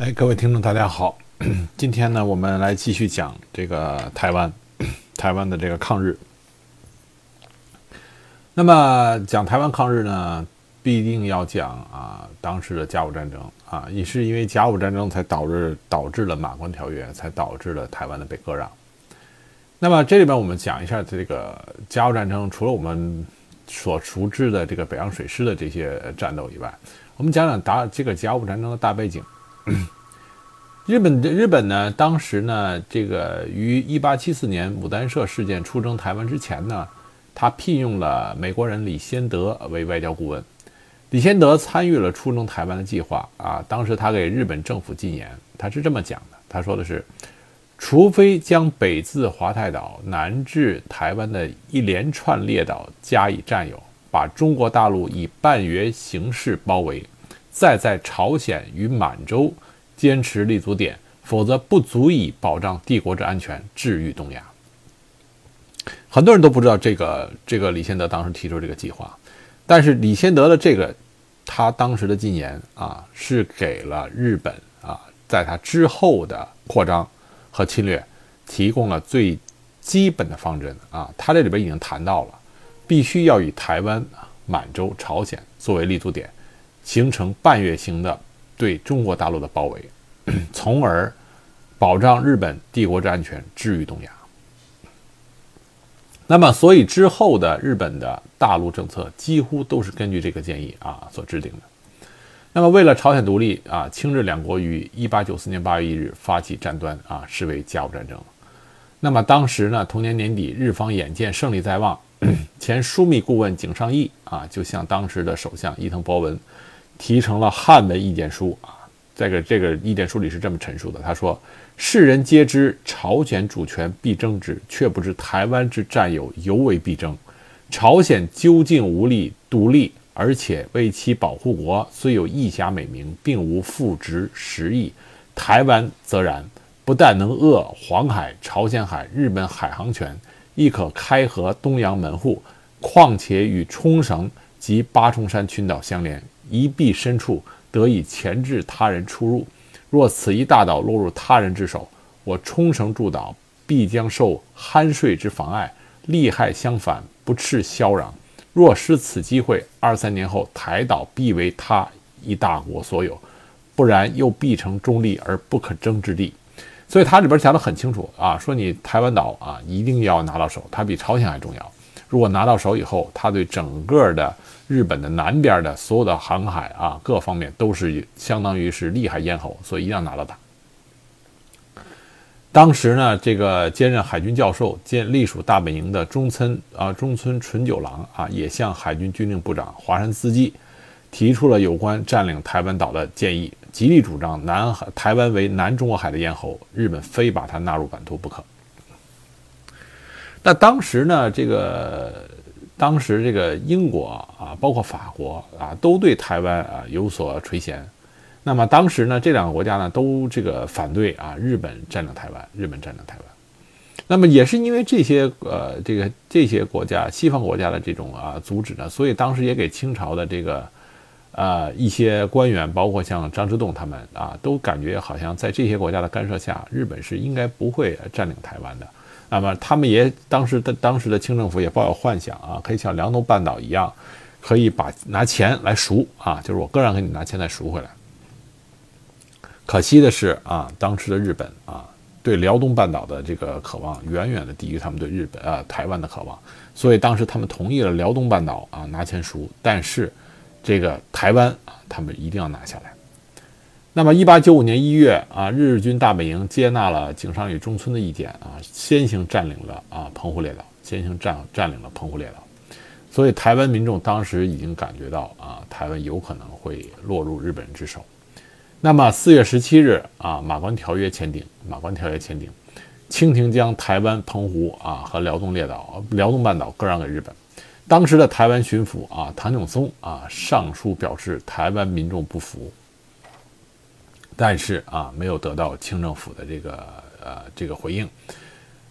哎，各位听众，大家好。今天呢，我们来继续讲这个台湾，台湾的这个抗日。那么讲台湾抗日呢，必定要讲啊，当时的甲午战争啊，也是因为甲午战争才导致导致了马关条约，才导致了台湾的被割让。那么这里边我们讲一下这个甲午战争，除了我们所熟知的这个北洋水师的这些战斗以外，我们讲讲打这个甲午战争的大背景。日本的日本呢，当时呢，这个于一八七四年牡丹社事件出征台湾之前呢，他聘用了美国人李先德为外交顾问。李先德参与了出征台湾的计划啊，当时他给日本政府进言，他是这么讲的，他说的是，除非将北自华太岛、南至台湾的一连串列岛加以占有，把中国大陆以半圆形式包围。再在朝鲜与满洲坚持立足点，否则不足以保障帝国之安全，治愈东亚。很多人都不知道这个这个李先德当时提出这个计划，但是李先德的这个他当时的进言啊，是给了日本啊，在他之后的扩张和侵略提供了最基本的方针啊。他这里边已经谈到了，必须要以台湾、满洲、朝鲜作为立足点。形成半月形的对中国大陆的包围，从而保障日本帝国之安全，治愈东亚。那么，所以之后的日本的大陆政策几乎都是根据这个建议啊所制定的。那么，为了朝鲜独立啊，清日两国于一八九四年八月一日发起战端啊，视为甲午战争。那么当时呢，同年年底，日方眼见胜利在望，前枢密顾问井上义啊，就向当时的首相伊藤博文。提成了汉文意见书啊，这个这个意见书里是这么陈述的：他说，世人皆知朝鲜主权必争之，却不知台湾之占有尤为必争。朝鲜究竟无力独立，而且为其保护国，虽有义侠美名，并无复职实意。台湾则然，不但能扼黄海、朝鲜海、日本海航权，亦可开合东洋门户，况且与冲绳及八重山群岛相连。一臂深处得以钳制他人出入。若此一大岛落入他人之手，我冲绳诸岛必将受酣睡之妨碍，利害相反，不啻嚣嚷。若失此机会，二三年后台岛必为他一大国所有，不然又必成中立而不可争之地。所以它里边讲得很清楚啊，说你台湾岛啊一定要拿到手，它比朝鲜还重要。如果拿到手以后，它对整个的日本的南边的所有的航海啊，各方面都是相当于是厉害咽喉，所以一定要拿到它。当时呢，这个兼任海军教授兼隶属大本营的中村啊中村纯九郎啊，也向海军军令部长华山资基提出了有关占领台湾岛的建议，极力主张南海台湾为南中国海的咽喉，日本非把它纳入版图不可。那当时呢，这个当时这个英国啊，包括法国啊，都对台湾啊有所垂涎。那么当时呢，这两个国家呢都这个反对啊日本占领台湾，日本占领台湾。那么也是因为这些呃这个这些国家西方国家的这种啊阻止呢，所以当时也给清朝的这个呃一些官员，包括像张之洞他们啊，都感觉好像在这些国家的干涉下，日本是应该不会占领台湾的。那么他们也当时的当时的清政府也抱有幻想啊，可以像辽东半岛一样，可以把拿钱来赎啊，就是我个人给你，拿钱再赎回来。可惜的是啊，当时的日本啊，对辽东半岛的这个渴望远远的低于他们对日本啊台湾的渴望，所以当时他们同意了辽东半岛啊拿钱赎，但是这个台湾啊，他们一定要拿下来。那么，一八九五年一月啊，日军大本营接纳了井上与中村的意见啊，先行占领了啊澎湖列岛，先行占占领了澎湖列岛。所以，台湾民众当时已经感觉到啊，台湾有可能会落入日本人之手。那么，四月十七日啊，马关条约签订，马关条约签订，清廷将台湾、澎湖啊和辽东列岛、辽东半岛割让给日本。当时的台湾巡抚啊唐景松啊上书表示，台湾民众不服。但是啊，没有得到清政府的这个呃这个回应。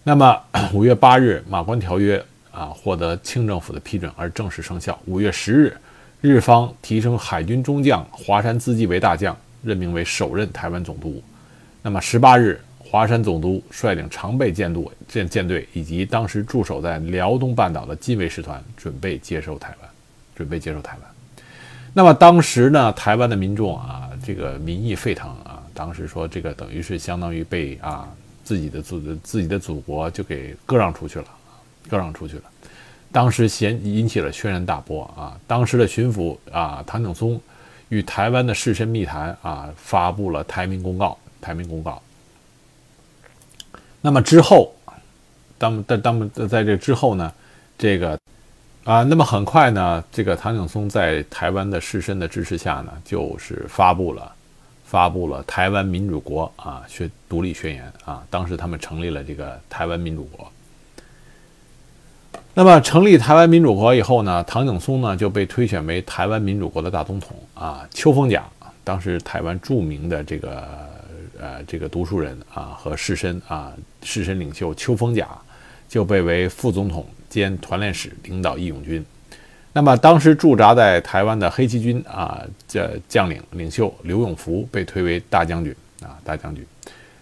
那么 五月八日，马关条约啊获得清政府的批准而正式生效。五月十日，日方提升海军中将华山资纪为大将，任命为首任台湾总督。那么十八日，华山总督率领常备舰队舰舰队以及当时驻守在辽东半岛的近卫师团，准备接收台湾，准备接收台湾。那么当时呢，台湾的民众啊，这个民意沸腾啊，当时说这个等于是相当于被啊自己的祖自己的祖国就给割让出去了，割让出去了。当时掀引起了轩然大波啊！当时的巡抚啊唐景崧与台湾的士绅密谈啊，发布了台民公告。台民公告。那么之后，当当当在这之后呢，这个啊，那么很快呢，这个唐景崧在台湾的士绅的支持下呢，就是发布了发布了台湾民主国啊宣独立宣言啊。当时他们成立了这个台湾民主国。那么成立台湾民主国以后呢，唐景崧呢就被推选为台湾民主国的大总统啊。邱逢甲，当时台湾著名的这个呃这个读书人啊和士绅啊士绅领袖邱逢甲，就被为副总统兼团练使，领导义勇军。那么当时驻扎在台湾的黑旗军啊这将领领袖刘永福被推为大将军啊大将军。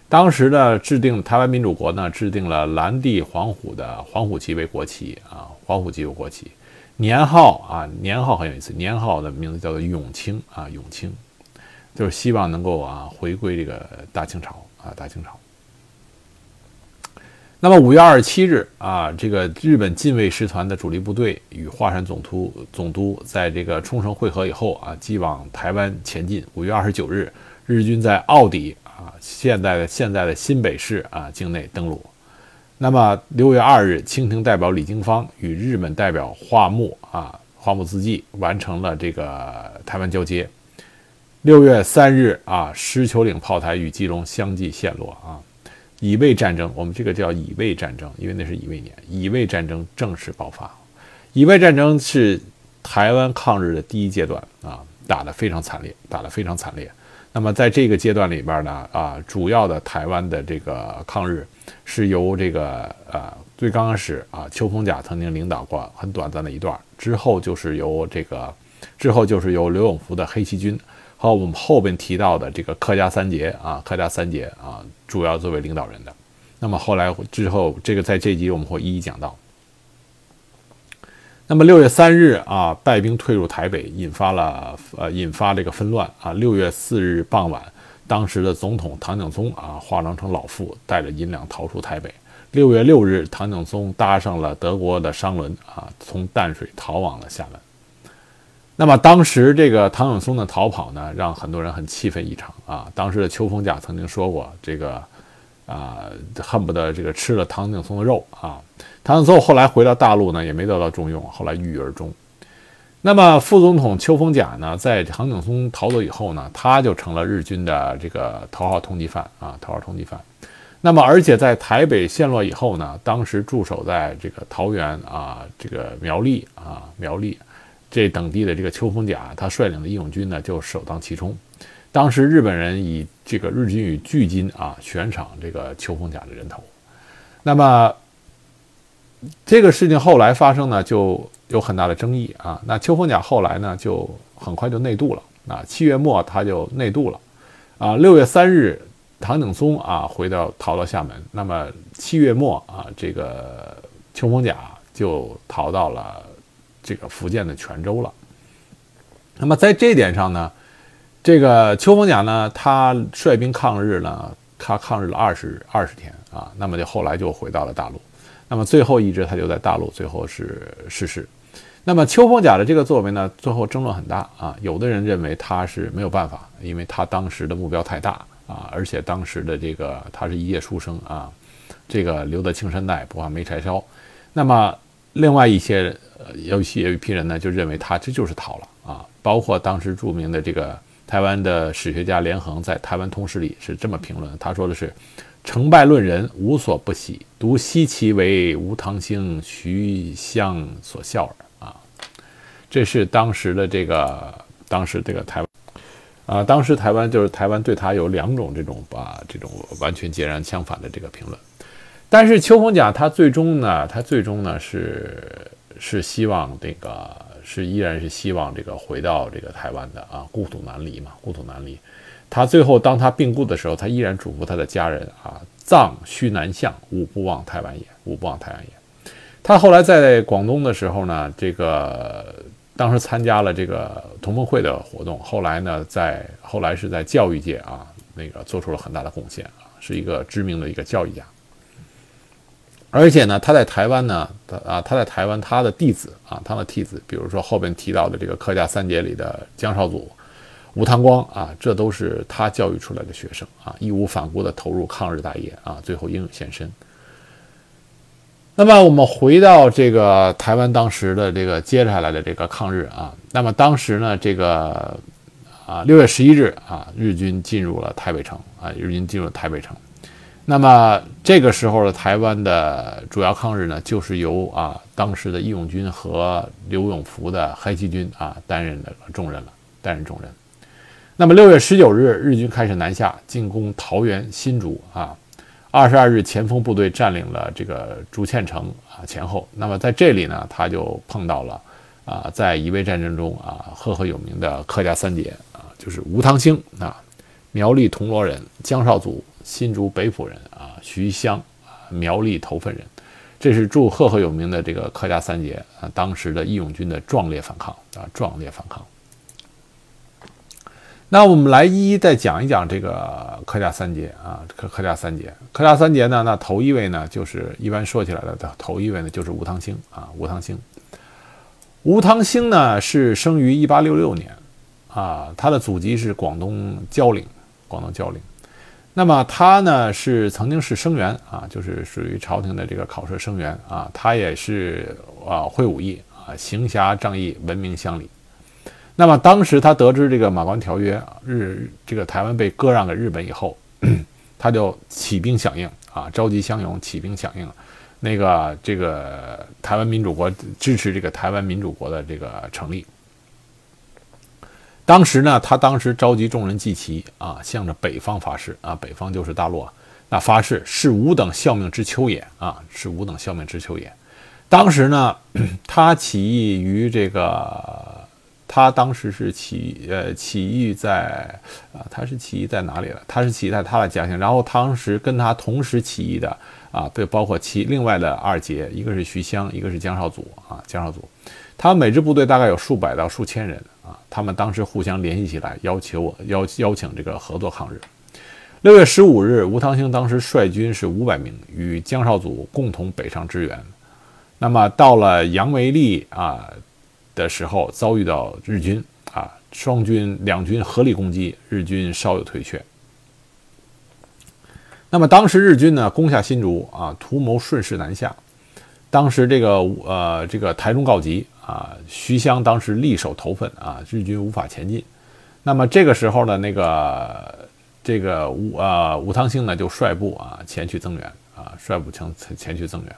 当时呢，制定台湾民主国呢，制定了蓝地黄虎的黄虎旗为国旗啊，黄虎旗为国旗，年号啊，年号很有意思，年号的名字叫做永清啊，永清，就是希望能够啊回归这个大清朝啊，大清朝。那么五月二十七日啊，这个日本近卫师团的主力部队与华山总督总督在这个冲绳会合以后啊，即往台湾前进。五月二十九日，日军在奥底。啊，现在的现在的新北市啊境内登陆。那么六月二日，清廷代表李经方与日本代表华木啊华木自纪完成了这个台湾交接。六月三日啊，狮球岭炮台与基隆相继陷落啊。乙未战争，我们这个叫乙未战争，因为那是乙未年，乙未战争正式爆发。乙未战争是台湾抗日的第一阶段啊，打得非常惨烈，打得非常惨烈。那么在这个阶段里边呢，啊，主要的台湾的这个抗日是由这个啊，最刚开始啊，邱逢甲曾经领导过很短暂的一段，之后就是由这个，之后就是由刘永福的黑旗军和我们后边提到的这个客家三杰啊，客家三杰啊，主要作为领导人的。那么后来之后，这个在这集我们会一一讲到。那么六月三日啊，败兵退入台北，引发了呃引发这个纷乱啊。六月四日傍晚，当时的总统唐景崧啊化妆成老妇，带着银两逃出台北。六月六日，唐景崧搭上了德国的商轮啊，从淡水逃往了厦门。那么当时这个唐景松的逃跑呢，让很多人很气愤异常啊。当时的邱逢甲曾经说过这个。啊，恨不得这个吃了唐景崧的肉啊！唐景松后来回到大陆呢，也没得到重用，后来郁郁而终。那么副总统邱逢甲呢，在唐景崧逃走以后呢，他就成了日军的这个头号通缉犯啊，头号通缉犯。那么而且在台北陷落以后呢，当时驻守在这个桃园啊，这个苗栗啊，苗栗这等地的这个邱逢甲，他率领的义勇军呢，就首当其冲。当时日本人以这个日军与巨金啊悬赏这个邱逢甲的人头，那么这个事情后来发生呢，就有很大的争议啊。那邱逢甲后来呢，就很快就内渡了啊。七月末他就内渡了啊。六月三日，唐景崧啊回到逃到厦门。那么七月末啊，这个邱逢甲就逃到了这个福建的泉州了。那么在这点上呢？这个邱逢甲呢，他率兵抗日呢，他抗日了二十二十天啊，那么就后来就回到了大陆，那么最后一直他就在大陆，最后是逝世。那么邱逢甲的这个作为呢，最后争论很大啊，有的人认为他是没有办法，因为他当时的目标太大啊，而且当时的这个他是一介书生啊，这个留得青山在，不怕没柴烧。那么另外一些呃，有些有一批人呢，就认为他这就是逃了啊，包括当时著名的这个。台湾的史学家连横在《台湾通史》里是这么评论，他说的是：“成败论人，无所不喜，独稀奇为吴唐兴、徐相所笑耳。”啊，这是当时的这个，当时这个台湾，啊，当时台湾就是台湾对他有两种这种把这种完全截然相反的这个评论。但是邱逢甲他最终呢，他最终呢是是希望这个。是依然是希望这个回到这个台湾的啊，故土难离嘛，故土难离。他最后当他病故的时候，他依然嘱咐他的家人啊：“葬须南向，吾不忘台湾也，吾不忘台湾也。”他后来在广东的时候呢，这个当时参加了这个同盟会的活动，后来呢，在后来是在教育界啊，那个做出了很大的贡献啊，是一个知名的一个教育家。而且呢，他在台湾呢，啊，他在台湾，他的弟子啊，他的弟子，比如说后边提到的这个客家三杰里的江少祖、吴唐光啊，这都是他教育出来的学生啊，义无反顾地投入抗日大业啊，最后英勇献身。那么我们回到这个台湾当时的这个接下来的这个抗日啊，那么当时呢，这个啊六月十一日啊，日军进入了台北城啊，日军进入台北城。那么这个时候的台湾的主要抗日呢，就是由啊当时的义勇军和刘永福的黑旗军啊担任的重任了，担任重任。那么六月十九日，日军开始南下进攻桃园新竹啊。二十二日，前锋部队占领了这个竹堑城啊前后。那么在这里呢，他就碰到了啊在乙未战争中啊赫赫有名的客家三杰啊，就是吴汤兴啊，苗栗铜锣人江少祖。新竹北浦人啊，徐湘啊，苗栗头份人，这是著赫赫有名的这个客家三杰啊，当时的义勇军的壮烈反抗啊，壮烈反抗。那我们来一一再讲一讲这个客家三杰啊，客客家三杰，客家三杰呢，那头一位呢，就是一般说起来的头一位呢，就是吴汤兴啊，吴汤兴。吴汤兴呢是生于一八六六年啊，他的祖籍是广东蕉岭，广东蕉岭。那么他呢是曾经是生员啊，就是属于朝廷的这个考试生员啊，他也是啊会武艺啊，行侠仗义，闻名乡里。那么当时他得知这个马关条约日这个台湾被割让给日本以后，他就起兵响应啊，召集乡勇起兵响应，那个这个台湾民主国支持这个台湾民主国的这个成立。当时呢，他当时召集众人祭旗啊，向着北方发誓啊，北方就是大陆啊，那发誓是吾等效命之秋也啊，是吾等效命之秋也。当时呢，他起义于这个，他当时是起呃起义在啊，他是起义在哪里了？他是起义在他的家乡。然后当时跟他同时起义的啊，对，包括其另外的二杰，一个是徐湘，一个是江少祖啊，江少祖，他每支部队大概有数百到数千人。啊，他们当时互相联系起来，要求邀邀请这个合作抗日。六月十五日，吴汤兴当时率军是五百名，与江少祖共同北上支援。那么到了杨梅利啊的时候，遭遇到日军啊，双军两军合力攻击，日军稍有退却。那么当时日军呢攻下新竹啊，图谋顺势南下。当时这个呃这个台中告急。啊，徐湘当时力守头份啊，日军无法前进。那么这个时候呢，那个这个吴啊吴汤兴呢就率部啊前去增援啊，率部前前去增援。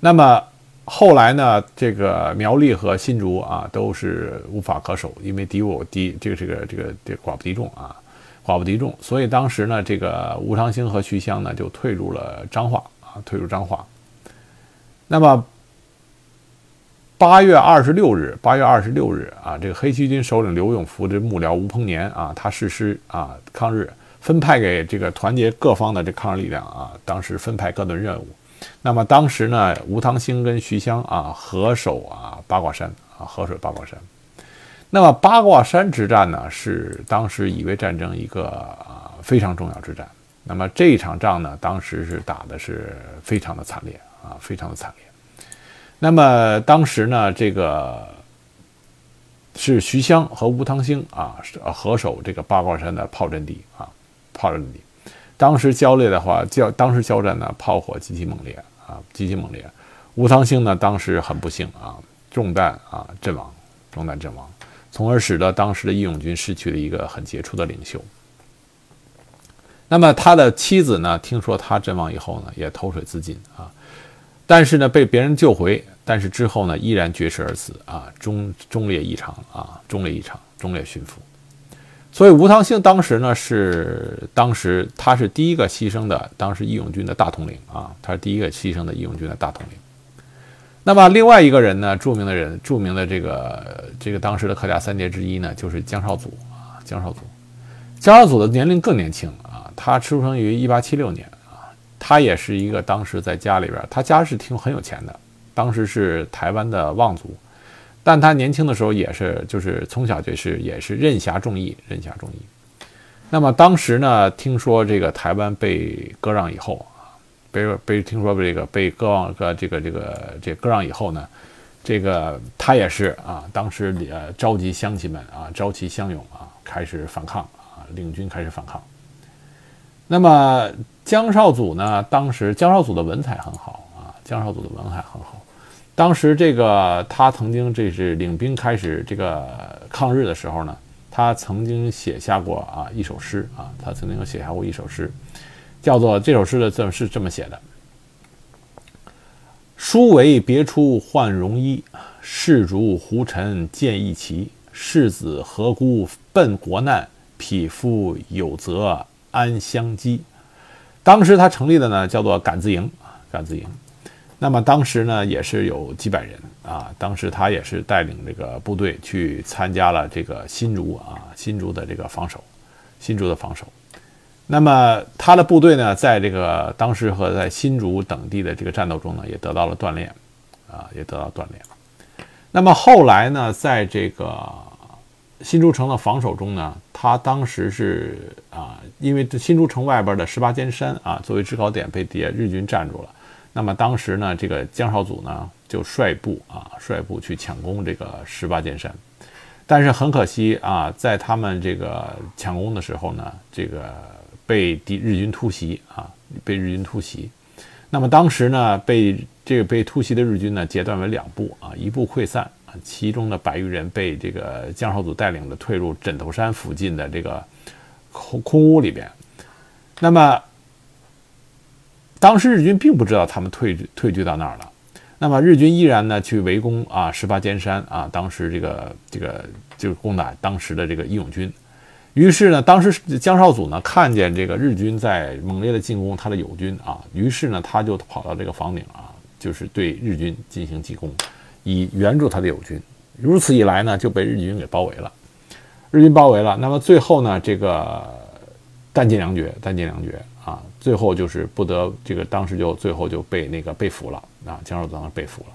那么后来呢，这个苗栗和新竹啊都是无法可守，因为敌我敌这个这个这个这寡不敌众啊，寡不敌众，所以当时呢，这个吴汤兴和徐湘呢就退入了彰化啊，退入彰化。那么。八月二十六日，八月二十六日啊，这个黑旗军首领刘永福的幕僚吴鹏年啊，他誓师啊抗日，分派给这个团结各方的这抗日力量啊，当时分派各顿任务。那么当时呢，吴汤兴跟徐湘啊合守啊八卦山啊，合守八卦山。那么八卦山之战呢，是当时乙未战争一个啊非常重要之战。那么这一场仗呢，当时是打的是非常的惨烈啊，非常的惨烈。那么当时呢，这个是徐湘和吴汤兴啊，合守这个八卦山的炮阵地啊，炮阵地。当时交烈的话，交当时交战呢，炮火极其猛烈啊，极其猛烈。吴汤兴呢，当时很不幸啊，中弹啊，阵亡，中弹阵亡，从而使得当时的义勇军失去了一个很杰出的领袖。那么他的妻子呢，听说他阵亡以后呢，也投水自尽啊，但是呢，被别人救回。但是之后呢，依然绝食而死啊，忠忠烈异常啊，忠烈异常，忠烈殉服。所以吴汤兴当时呢是当时他是第一个牺牲的，当时义勇军的大统领啊，他是第一个牺牲的义勇军的大统领。那么另外一个人呢，著名的人，著名的这个这个当时的客家三杰之一呢，就是江少祖啊，江少祖。江少祖的年龄更年轻啊，他出生于一八七六年啊，他也是一个当时在家里边，他家是挺很有钱的，当时是台湾的望族，但他年轻的时候也是就是从小就是也是任侠重义，任侠重义。那么当时呢，听说这个台湾被割让以后啊，被被听说这个被割让个这个这个这割让以后呢，这个他也是啊，当时呃召集乡亲们啊，召集乡勇啊，开始反抗啊，领军开始反抗。那么江少祖呢，当时江少祖的文采很好啊，江少祖的文采很好。当时这个他曾经这是领兵开始这个抗日的时候呢。他曾经写下过啊一首诗啊，他曾经写下过一首诗，叫做这首诗的字是这么写的：“书为别出换戎衣，士卒胡尘见义旗。士子何辜奔国难，匹夫有责安乡基。”当时他成立的呢叫做敢字营啊，敢字营。那么当时呢也是有几百人。啊，当时他也是带领这个部队去参加了这个新竹啊，新竹的这个防守，新竹的防守。那么他的部队呢，在这个当时和在新竹等地的这个战斗中呢，也得到了锻炼，啊，也得到锻炼。那么后来呢，在这个新竹城的防守中呢，他当时是啊，因为新竹城外边的十八尖山啊，作为制高点被敌日军占住了。那么当时呢，这个江少祖呢就率部啊率部去抢攻这个十八尖山，但是很可惜啊，在他们这个抢攻的时候呢，这个被敌日军突袭啊，被日军突袭。那么当时呢，被这个被突袭的日军呢截断为两部啊，一部溃散啊，其中的百余人被这个江少祖带领的退入枕头山附近的这个空空屋里边。那么。当时日军并不知道他们退退居到那儿了，那么日军依然呢去围攻啊十八尖山啊，当时这个这个就是攻打当时的这个义勇军，于是呢，当时江少祖呢看见这个日军在猛烈的进攻他的友军啊，于是呢他就跑到这个房顶啊，就是对日军进行进攻，以援助他的友军。如此一来呢，就被日军给包围了，日军包围了。那么最后呢，这个弹尽粮绝，弹尽粮绝。最后就是不得这个，当时就最后就被那个被俘了啊，江少祖当时被俘了。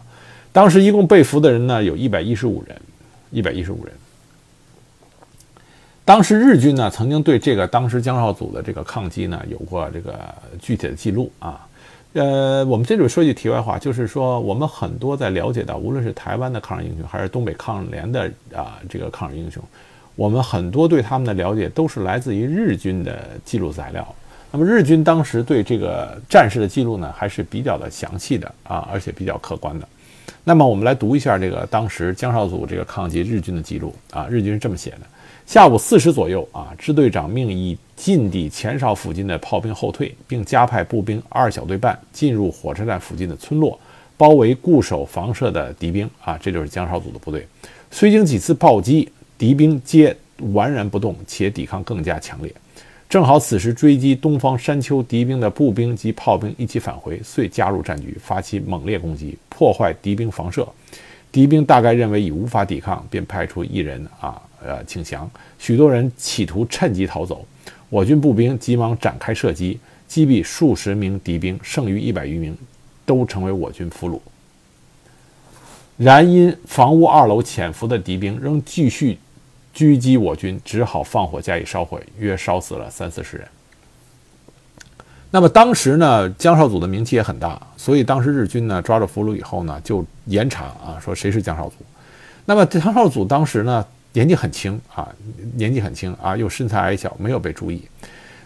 当时一共被俘的人呢，有一百一十五人，一百一十五人。当时日军呢，曾经对这个当时江少祖的这个抗击呢，有过这个具体的记录啊。呃，我们这里说句题外话，就是说我们很多在了解到，无论是台湾的抗日英雄，还是东北抗日联的啊这个抗日英雄，我们很多对他们的了解都是来自于日军的记录材料。那么日军当时对这个战士的记录呢，还是比较的详细的啊，而且比较客观的。那么我们来读一下这个当时江少祖这个抗击日军的记录啊，日军是这么写的：下午四时左右啊，支队长命以近地前哨附近的炮兵后退，并加派步兵二小队半进入火车站附近的村落，包围固守房舍的敌兵啊，这就是江少祖的部队。虽经几次暴击，敌兵皆完然不动，且抵抗更加强烈。正好此时追击东方山丘敌兵的步兵及炮兵一起返回，遂加入战局，发起猛烈攻击，破坏敌兵防射。敌兵大概认为已无法抵抗，便派出一人啊，呃，请降。许多人企图趁机逃走，我军步兵急忙展开射击，击毙数十名敌兵，剩余一百余名都成为我军俘虏。然因房屋二楼潜伏的敌兵仍继续。狙击我军，只好放火加以烧毁，约烧死了三四十人。那么当时呢，江少祖的名气也很大，所以当时日军呢抓着俘虏以后呢，就严查啊，说谁是江少祖。那么江少祖当时呢年纪很轻啊，年纪很轻啊，又身材矮小，没有被注意。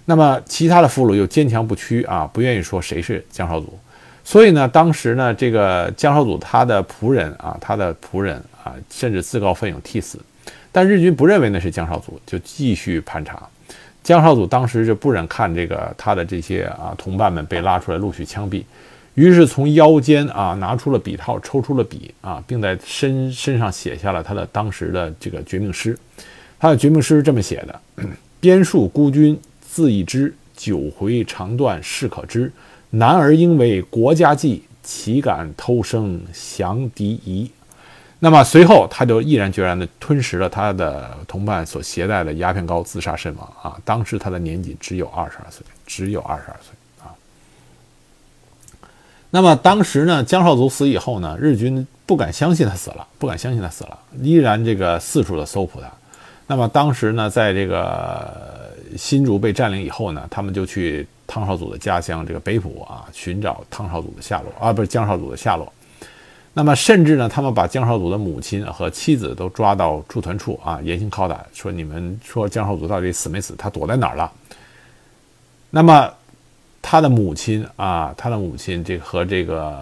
那么其他的俘虏又坚强不屈啊，不愿意说谁是江少祖。所以呢，当时呢，这个江少祖他的仆人啊，他的仆人啊，甚至自告奋勇替死。但日军不认为那是江少祖，就继续盘查。江少祖当时就不忍看这个他的这些啊同伴们被拉出来陆续枪毙，于是从腰间啊拿出了笔套，抽出了笔啊，并在身身上写下了他的当时的这个绝命诗。他的绝命诗是这么写的：“边戍孤军自一知，九回肠断事可知。男儿应为国家计，岂敢偷生降敌夷。”那么随后他就毅然决然地吞食了他的同伴所携带的鸦片膏，自杀身亡啊！当时他的年纪只有二十二岁，只有二十二岁啊。那么当时呢，江少祖死以后呢，日军不敢相信他死了，不敢相信他死了，依然这个四处的搜捕他。那么当时呢，在这个新竹被占领以后呢，他们就去汤少祖的家乡这个北浦啊，寻找汤少祖的下落啊，不是江少祖的下落。那么，甚至呢，他们把江少祖的母亲和妻子都抓到驻屯处啊，严刑拷打，说你们说江少祖到底死没死？他躲在哪儿了？那么，他的母亲啊，他的母亲这和这个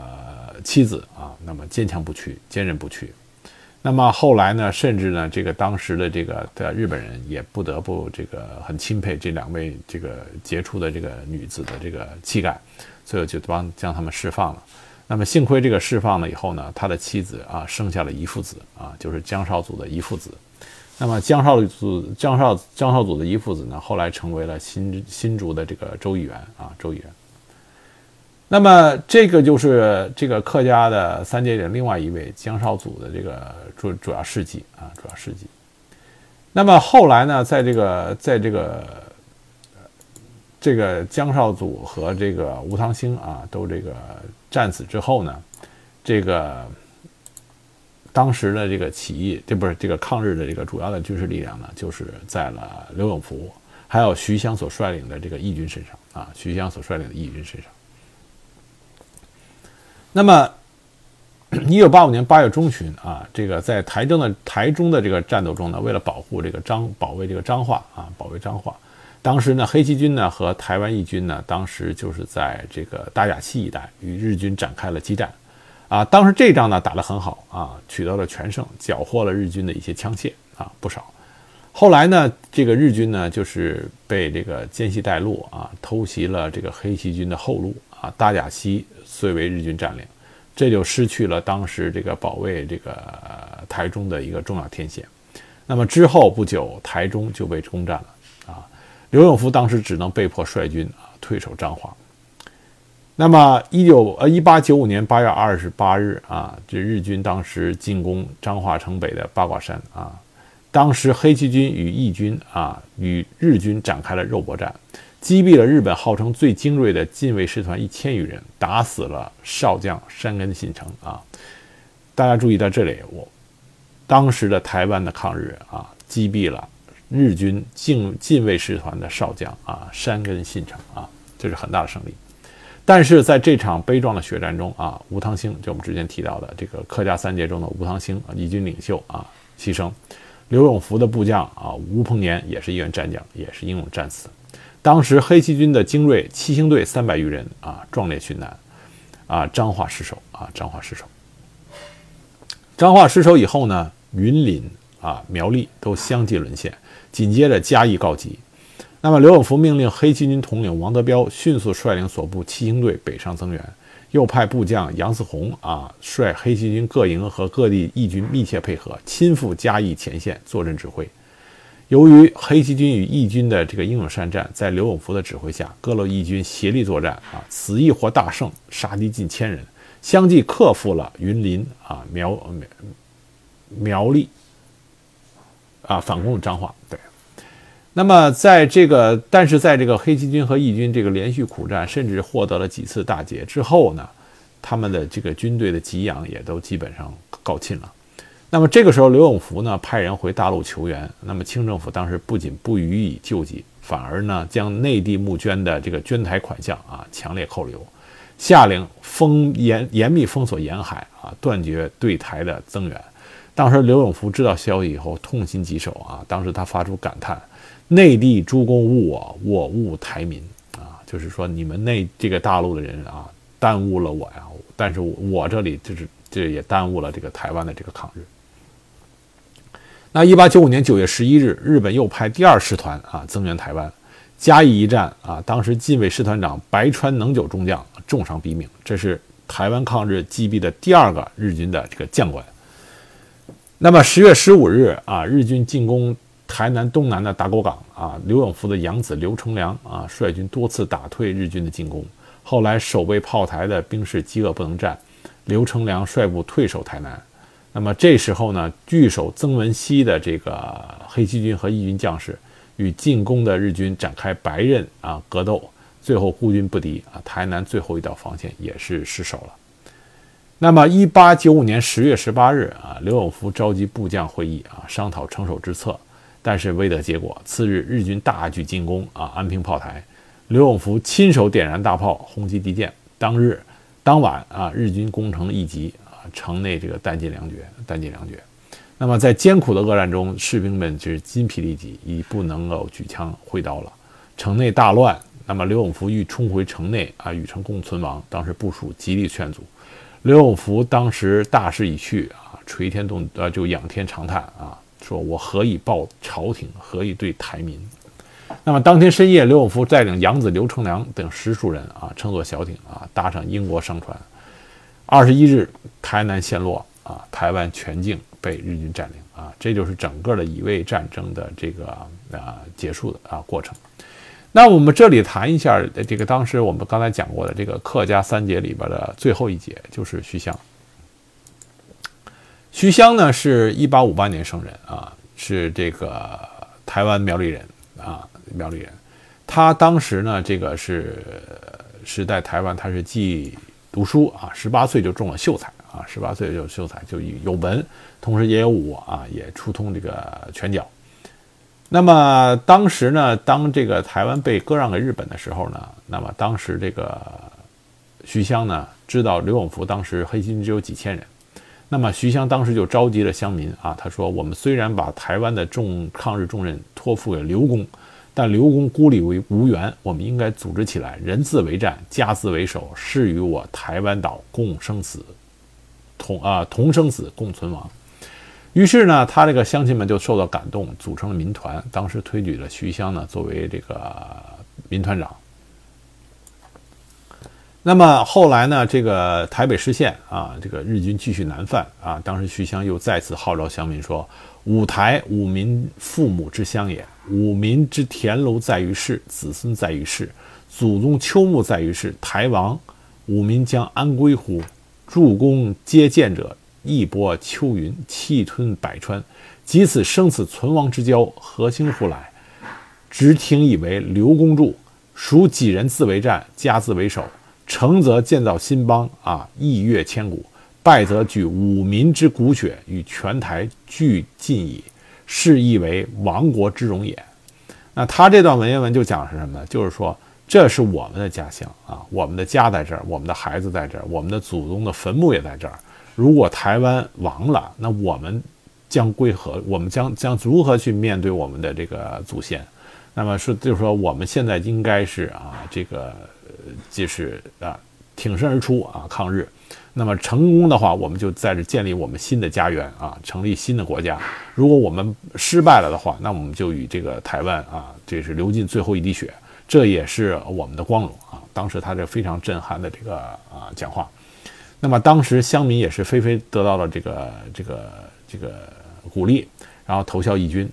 妻子啊，那么坚强不屈，坚韧不屈。那么后来呢，甚至呢，这个当时的这个的日本人也不得不这个很钦佩这两位这个杰出的这个女子的这个气概，所以就帮将他们释放了。那么幸亏这个释放了以后呢，他的妻子啊生下了遗父子啊，就是江少祖的遗父子。那么江少祖江少江少祖的遗父子呢，后来成为了新新竹的这个州议员啊，州议员。那么这个就是这个客家的三杰里另外一位江少祖的这个主主要事迹啊，主要事迹。那么后来呢，在这个在这个这个江少祖和这个吴汤兴啊，都这个。战死之后呢，这个当时的这个起义，这不是这个抗日的这个主要的军事力量呢，就是在了刘永福还有徐湘所率领的这个义军身上啊，徐湘所率领的义军身上。那么，一九八五年八月中旬啊，这个在台中的台中的这个战斗中呢，为了保护这个张保卫这个彰化啊，保卫彰化。当时呢，黑旗军呢和台湾义军呢，当时就是在这个大甲溪一带与日军展开了激战，啊，当时这仗呢打得很好啊，取得了全胜，缴获了日军的一些枪械啊不少。后来呢，这个日军呢就是被这个奸细带路啊，偷袭了这个黑旗军的后路啊，大甲溪遂为日军占领，这就失去了当时这个保卫这个台中的一个重要天险。那么之后不久，台中就被攻占了。刘永福当时只能被迫率军啊退守彰化。那么一九呃一八九五年八月二十八日啊，这日军当时进攻彰化城北的八卦山啊，当时黑旗军与义军啊与日军展开了肉搏战，击毙了日本号称最精锐的近卫师团一千余人，打死了少将山根信成啊。大家注意到这里，我当时的台湾的抗日啊击毙了。日军近近卫师团的少将啊，山根信成啊，这是很大的胜利。但是在这场悲壮的血战中啊，吴汤兴就我们之前提到的这个客家三杰中的吴汤兴啊，义军领袖啊牺牲。刘永福的部将啊，吴鹏年也是一员战将，也是英勇战死。当时黑旗军的精锐七星队三百余人啊，壮烈殉难啊，彰化失守啊，彰化失守。彰化失守以后呢，云林啊、苗栗都相继沦陷。紧接着嘉义告急，那么刘永福命令黑旗军统领王德彪迅速率领所部七星队北上增援，又派部将杨嗣宏啊率黑旗军各营和各地义军密切配合，亲赴嘉义前线坐镇指挥。由于黑旗军与义军的这个英勇善战，在刘永福的指挥下，各路义军协力作战啊，此役获大胜，杀敌近千人，相继克服了云林啊苗苗苗栗。啊，反攻彰化，对。那么，在这个，但是在这个黑旗军和义军这个连续苦战，甚至获得了几次大捷之后呢，他们的这个军队的给养也都基本上告罄了。那么这个时候，刘永福呢派人回大陆求援。那么清政府当时不仅不予以救济，反而呢将内地募捐的这个捐台款项啊强烈扣留，下令封严严密封锁沿海啊，断绝对台的增援。当时刘永福知道消息以后，痛心疾首啊！当时他发出感叹：“内地诸公误我，我误台民啊！”就是说，你们内这个大陆的人啊，耽误了我呀。但是我这里就是这也耽误了这个台湾的这个抗日。那一八九五年九月十一日，日本又派第二师团啊增援台湾，嘉义一战啊，当时近卫师团长白川能久中将重伤毙命，这是台湾抗日击毙的第二个日军的这个将官。那么十月十五日啊，日军进攻台南东南的打狗港啊，刘永福的养子刘成良啊，率军多次打退日军的进攻。后来守备炮台的兵士饥饿不能战，刘成良率部退守台南。那么这时候呢，据守曾文溪的这个黑旗军和义军将士与进攻的日军展开白刃啊格斗，最后孤军不敌啊，台南最后一道防线也是失守了。那么，一八九五年十月十八日啊，刘永福召集部将会议啊，商讨城守之策，但是未得结果。次日，日军大举进攻啊，安平炮台，刘永福亲手点燃大炮，轰击敌舰。当日当晚啊，日军攻城一级啊，城内这个弹尽粮绝，弹尽粮绝。那么，在艰苦的恶战中，士兵们就是筋疲力尽，已不能够举枪挥刀了。城内大乱。那么，刘永福欲冲回城内啊，与城共存亡。当时部署极力劝阻。刘永福当时大势已去啊，垂天动呃，就仰天长叹啊，说我何以报朝廷，何以对台民？那么当天深夜，刘永福带领养子刘成良等十数人啊，乘坐小艇啊，搭上英国商船。二十一日，台南陷落啊，台湾全境被日军占领啊，这就是整个的乙未战争的这个啊结束的啊过程。那我们这里谈一下这个当时我们刚才讲过的这个客家三杰里边的最后一节，就是徐襄。徐襄呢是一八五八年生人啊，是这个台湾苗栗人啊，苗栗人。他当时呢这个是是在台湾，他是既读书啊，十八岁就中了秀才啊，十八岁就秀才就有文，同时也有武啊，也出通这个拳脚。那么当时呢，当这个台湾被割让给日本的时候呢，那么当时这个徐襄呢，知道刘永福当时黑心只有几千人，那么徐襄当时就召集了乡民啊，他说：“我们虽然把台湾的重抗日重任托付给刘公，但刘公孤立为无援，我们应该组织起来，人自为战，家自为守，誓与我台湾岛共生死，同啊同生死，共存亡。”于是呢，他这个乡亲们就受到感动，组成了民团。当时推举了徐襄呢作为这个民团长。那么后来呢，这个台北失陷啊，这个日军继续南犯啊。当时徐襄又再次号召乡民说：“五台五民父母之乡也，五民之田楼在于市，子孙在于市，祖宗丘墓在于市。台亡，五民将安归乎？助攻皆见者。”一波秋云，气吞百川，即此生死存亡之交，何兴乎来？直听以为刘公助，属几人自为战，家自为守。成则建造新邦啊，义越千古；败则举五民之骨血，与全台俱尽矣。是亦为亡国之荣也。那他这段文言文就讲是什么呢？就是说，这是我们的家乡啊，我们的家在这儿，我们的孩子在这儿，我们的祖宗的坟墓也在这儿。如果台湾亡了，那我们将归何？我们将将如何去面对我们的这个祖先？那么是就是说，我们现在应该是啊，这个就是啊，挺身而出啊，抗日。那么成功的话，我们就在这建立我们新的家园啊，成立新的国家。如果我们失败了的话，那我们就与这个台湾啊，这是流尽最后一滴血，这也是我们的光荣啊。当时他这非常震撼的这个啊讲话。那么当时乡民也是纷纷得到了这个这个这个鼓励，然后投效义军。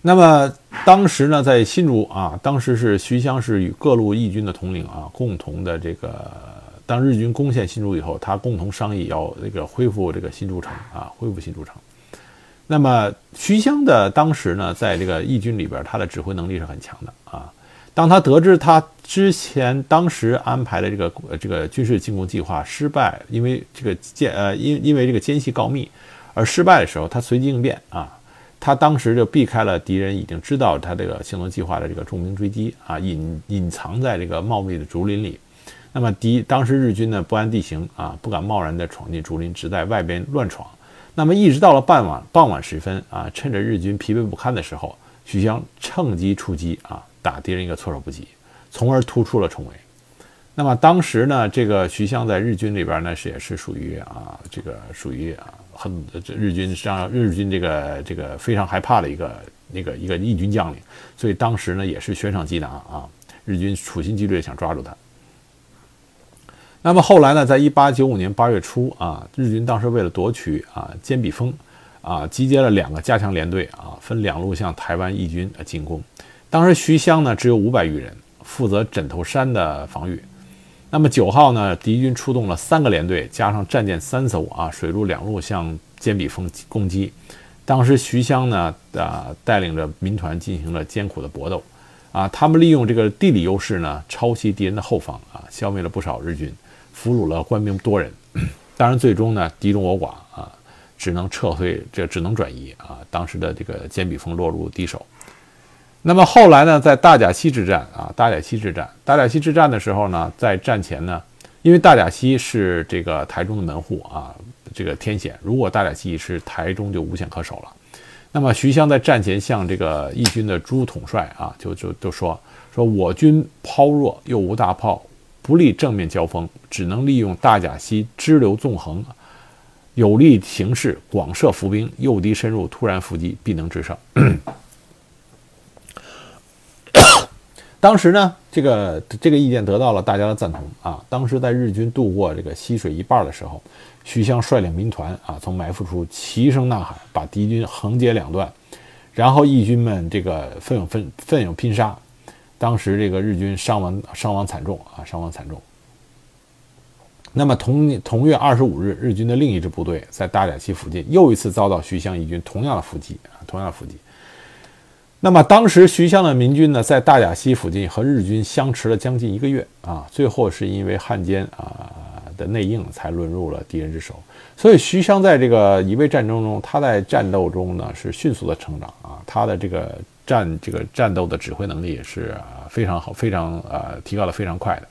那么当时呢，在新竹啊，当时是徐襄是与各路义军的统领啊，共同的这个，当日军攻陷新竹以后，他共同商议要那个恢复这个新竹城啊，恢复新竹城。那么徐襄的当时呢，在这个义军里边，他的指挥能力是很强的。当他得知他之前当时安排的这个这个军事进攻计划失败，因为这个间呃因因为这个奸细告密而失败的时候，他随机应变啊，他当时就避开了敌人已经知道他这个行动计划的这个重兵追击啊，隐隐藏在这个茂密的竹林里。那么敌当时日军呢不谙地形啊，不敢贸然的闯进竹林，只在外边乱闯。那么一直到了傍晚傍晚时分啊，趁着日军疲惫不堪的时候，徐襄趁机出击啊。打敌人一个措手不及，从而突出了重围。那么当时呢，这个徐襄在日军里边呢是也是属于啊，这个属于啊很这日军让日军这个这个非常害怕的一个那个一个义军将领，所以当时呢也是悬赏缉拿啊，日军处心积虑想抓住他。那么后来呢，在一八九五年八月初啊，日军当时为了夺取啊坚壁峰啊，集结了两个加强连队啊，分两路向台湾义军啊进攻。当时徐襄呢只有五百余人，负责枕头山的防御。那么九号呢，敌军出动了三个连队，加上战舰三艘啊，水陆两路向尖笔峰攻击。当时徐襄呢，啊，带领着民团进行了艰苦的搏斗，啊，他们利用这个地理优势呢，抄袭敌人的后方，啊，消灭了不少日军，俘虏了官兵多人。当然，最终呢，敌众我寡，啊，只能撤退，这只能转移，啊，当时的这个尖笔峰落入敌手。那么后来呢，在大甲溪之战，啊，大甲溪之战，大甲溪之战的时候呢，在战前呢，因为大甲溪是这个台中的门户，啊。这个天险，如果大甲溪一失，台中就无险可守了。那么徐襄在战前向这个义军的朱统帅啊，就就就说说我军抛弱又无大炮，不利正面交锋，只能利用大甲溪支流纵横，有利形势，广设伏兵，诱敌深入，突然伏击，必能制胜。当时呢，这个这个意见得到了大家的赞同啊。当时在日军渡过这个溪水一半的时候，徐襄率领民团啊，从埋伏处齐声呐喊，把敌军横截两段，然后义军们这个奋勇奋奋勇拼杀。当时这个日军伤亡伤亡惨重啊，伤亡惨重。那么同同月二十五日，日军的另一支部队在大甲溪附近又一次遭到徐襄义军同样的伏击啊，同样的伏击。那么当时徐湘的民军呢，在大甲溪附近和日军相持了将近一个月啊，最后是因为汉奸啊的内应，才沦入了敌人之手。所以徐湘在这个乙未战争中，他在战斗中呢是迅速的成长啊，他的这个战这个战斗的指挥能力也是非常好，非常呃提高的非常快的。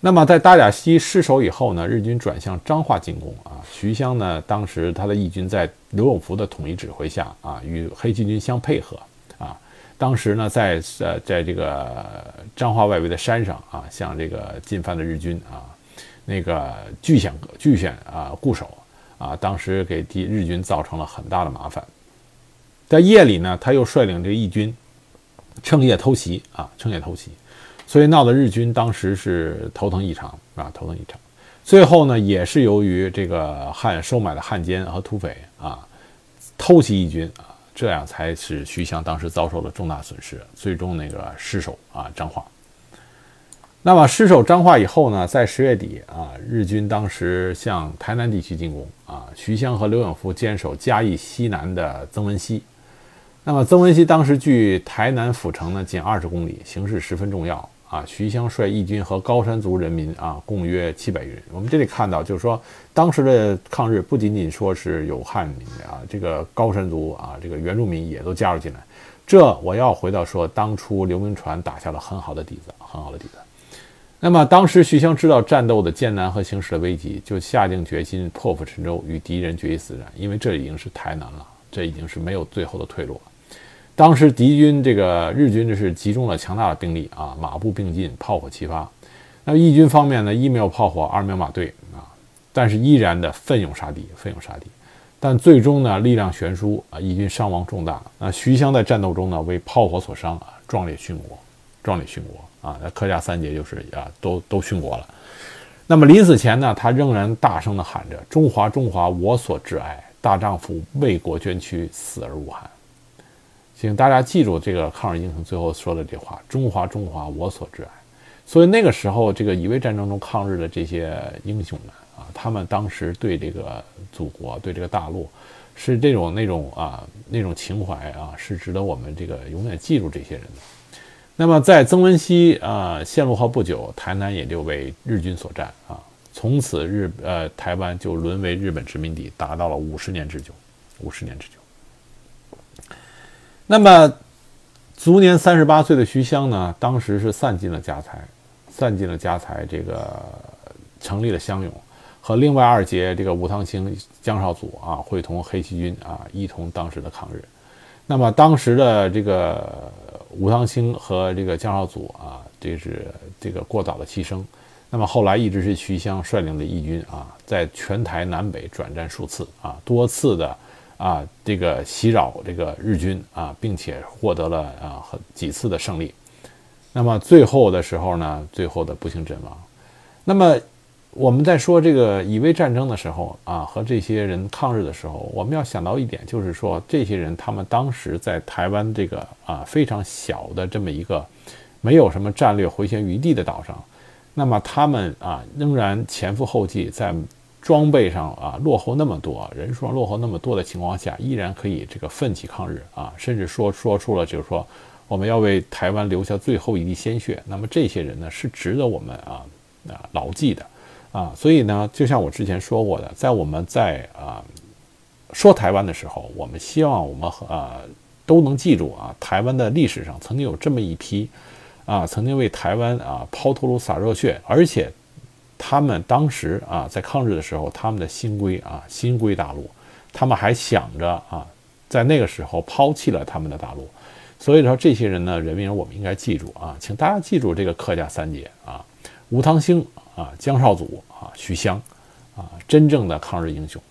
那么在大甲溪失守以后呢，日军转向彰化进攻啊。徐襄呢，当时他的义军在刘永福的统一指挥下啊，与黑旗军相配合啊。当时呢，在呃，在这个彰化外围的山上啊，向这个进犯的日军啊，那个据险据险啊固守啊，当时给敌日军造成了很大的麻烦。在夜里呢，他又率领这义军趁夜偷袭啊，趁夜偷袭。所以闹得日军当时是头疼异常啊，头疼异常。最后呢，也是由于这个汉收买的汉奸和土匪啊，偷袭义军啊，这样才使徐襄当时遭受了重大损失，最终那个失守啊彰化。那么失守彰化以后呢，在十月底啊，日军当时向台南地区进攻啊，徐湘和刘永福坚守嘉义西南的曾文溪。那么曾文溪当时距台南府城呢仅二十公里，形势十分重要。啊，徐襄率义军和高山族人民啊，共约七百余人。我们这里看到，就是说，当时的抗日不仅仅说是有汉民啊，这个高山族啊，这个原住民也都加入进来。这我要回到说，当初刘铭传打下了很好的底子，很好的底子。那么当时徐襄知道战斗的艰难和形势的危急，就下定决心破釜沉舟，与敌人决一死战。因为这已经是台南了，这已经是没有最后的退路了。当时敌军这个日军就是集中了强大的兵力啊，马步并进，炮火齐发。那义军方面呢，一没有炮火，二没有马队啊，但是依然的奋勇杀敌，奋勇杀敌。但最终呢，力量悬殊啊，义军伤亡重大。那徐襄在战斗中呢，为炮火所伤啊，壮烈殉国，壮烈殉国啊。那客家三杰就是啊，都都殉国了。那么临死前呢，他仍然大声地喊着：“中华，中华，我所挚爱，大丈夫为国捐躯，死而无憾。”请大家记住这个抗日英雄最后说的这话：“中华，中华，我所挚爱。”所以那个时候，这个乙未战争中抗日的这些英雄们啊，他们当时对这个祖国、对这个大陆，是这种那种啊那种情怀啊，是值得我们这个永远记住这些人的。那么在曾文溪啊陷落后不久，台南也就为日军所占啊，从此日呃台湾就沦为日本殖民地，达到了五十年之久，五十年之久。那么，卒年三十八岁的徐襄呢，当时是散尽了家财，散尽了家财，这个成立了乡勇，和另外二杰这个武汤清、江少祖啊，会同黑旗军啊，一同当时的抗日。那么当时的这个武汤卿和这个江少祖啊，这是这个过早的牺牲。那么后来一直是徐襄率领的义军啊，在全台南北转战数次啊，多次的。啊，这个袭扰这个日军啊，并且获得了啊很几次的胜利。那么最后的时候呢，最后的不幸阵亡。那么我们在说这个乙未战争的时候啊，和这些人抗日的时候，我们要想到一点，就是说这些人他们当时在台湾这个啊非常小的这么一个没有什么战略回旋余地的岛上，那么他们啊仍然前赴后继，在装备上啊落后那么多，人数上落后那么多的情况下，依然可以这个奋起抗日啊，甚至说说出了就是说我们要为台湾留下最后一滴鲜血。那么这些人呢是值得我们啊啊牢记的啊。所以呢，就像我之前说过的，在我们在啊说台湾的时候，我们希望我们啊都能记住啊，台湾的历史上曾经有这么一批啊曾经为台湾啊抛头颅洒热血，而且。他们当时啊，在抗日的时候，他们的新规啊，新规大陆，他们还想着啊，在那个时候抛弃了他们的大陆，所以说这些人呢，人名我们应该记住啊，请大家记住这个客家三杰啊，吴汤兴啊，江少祖啊，徐湘啊，真正的抗日英雄。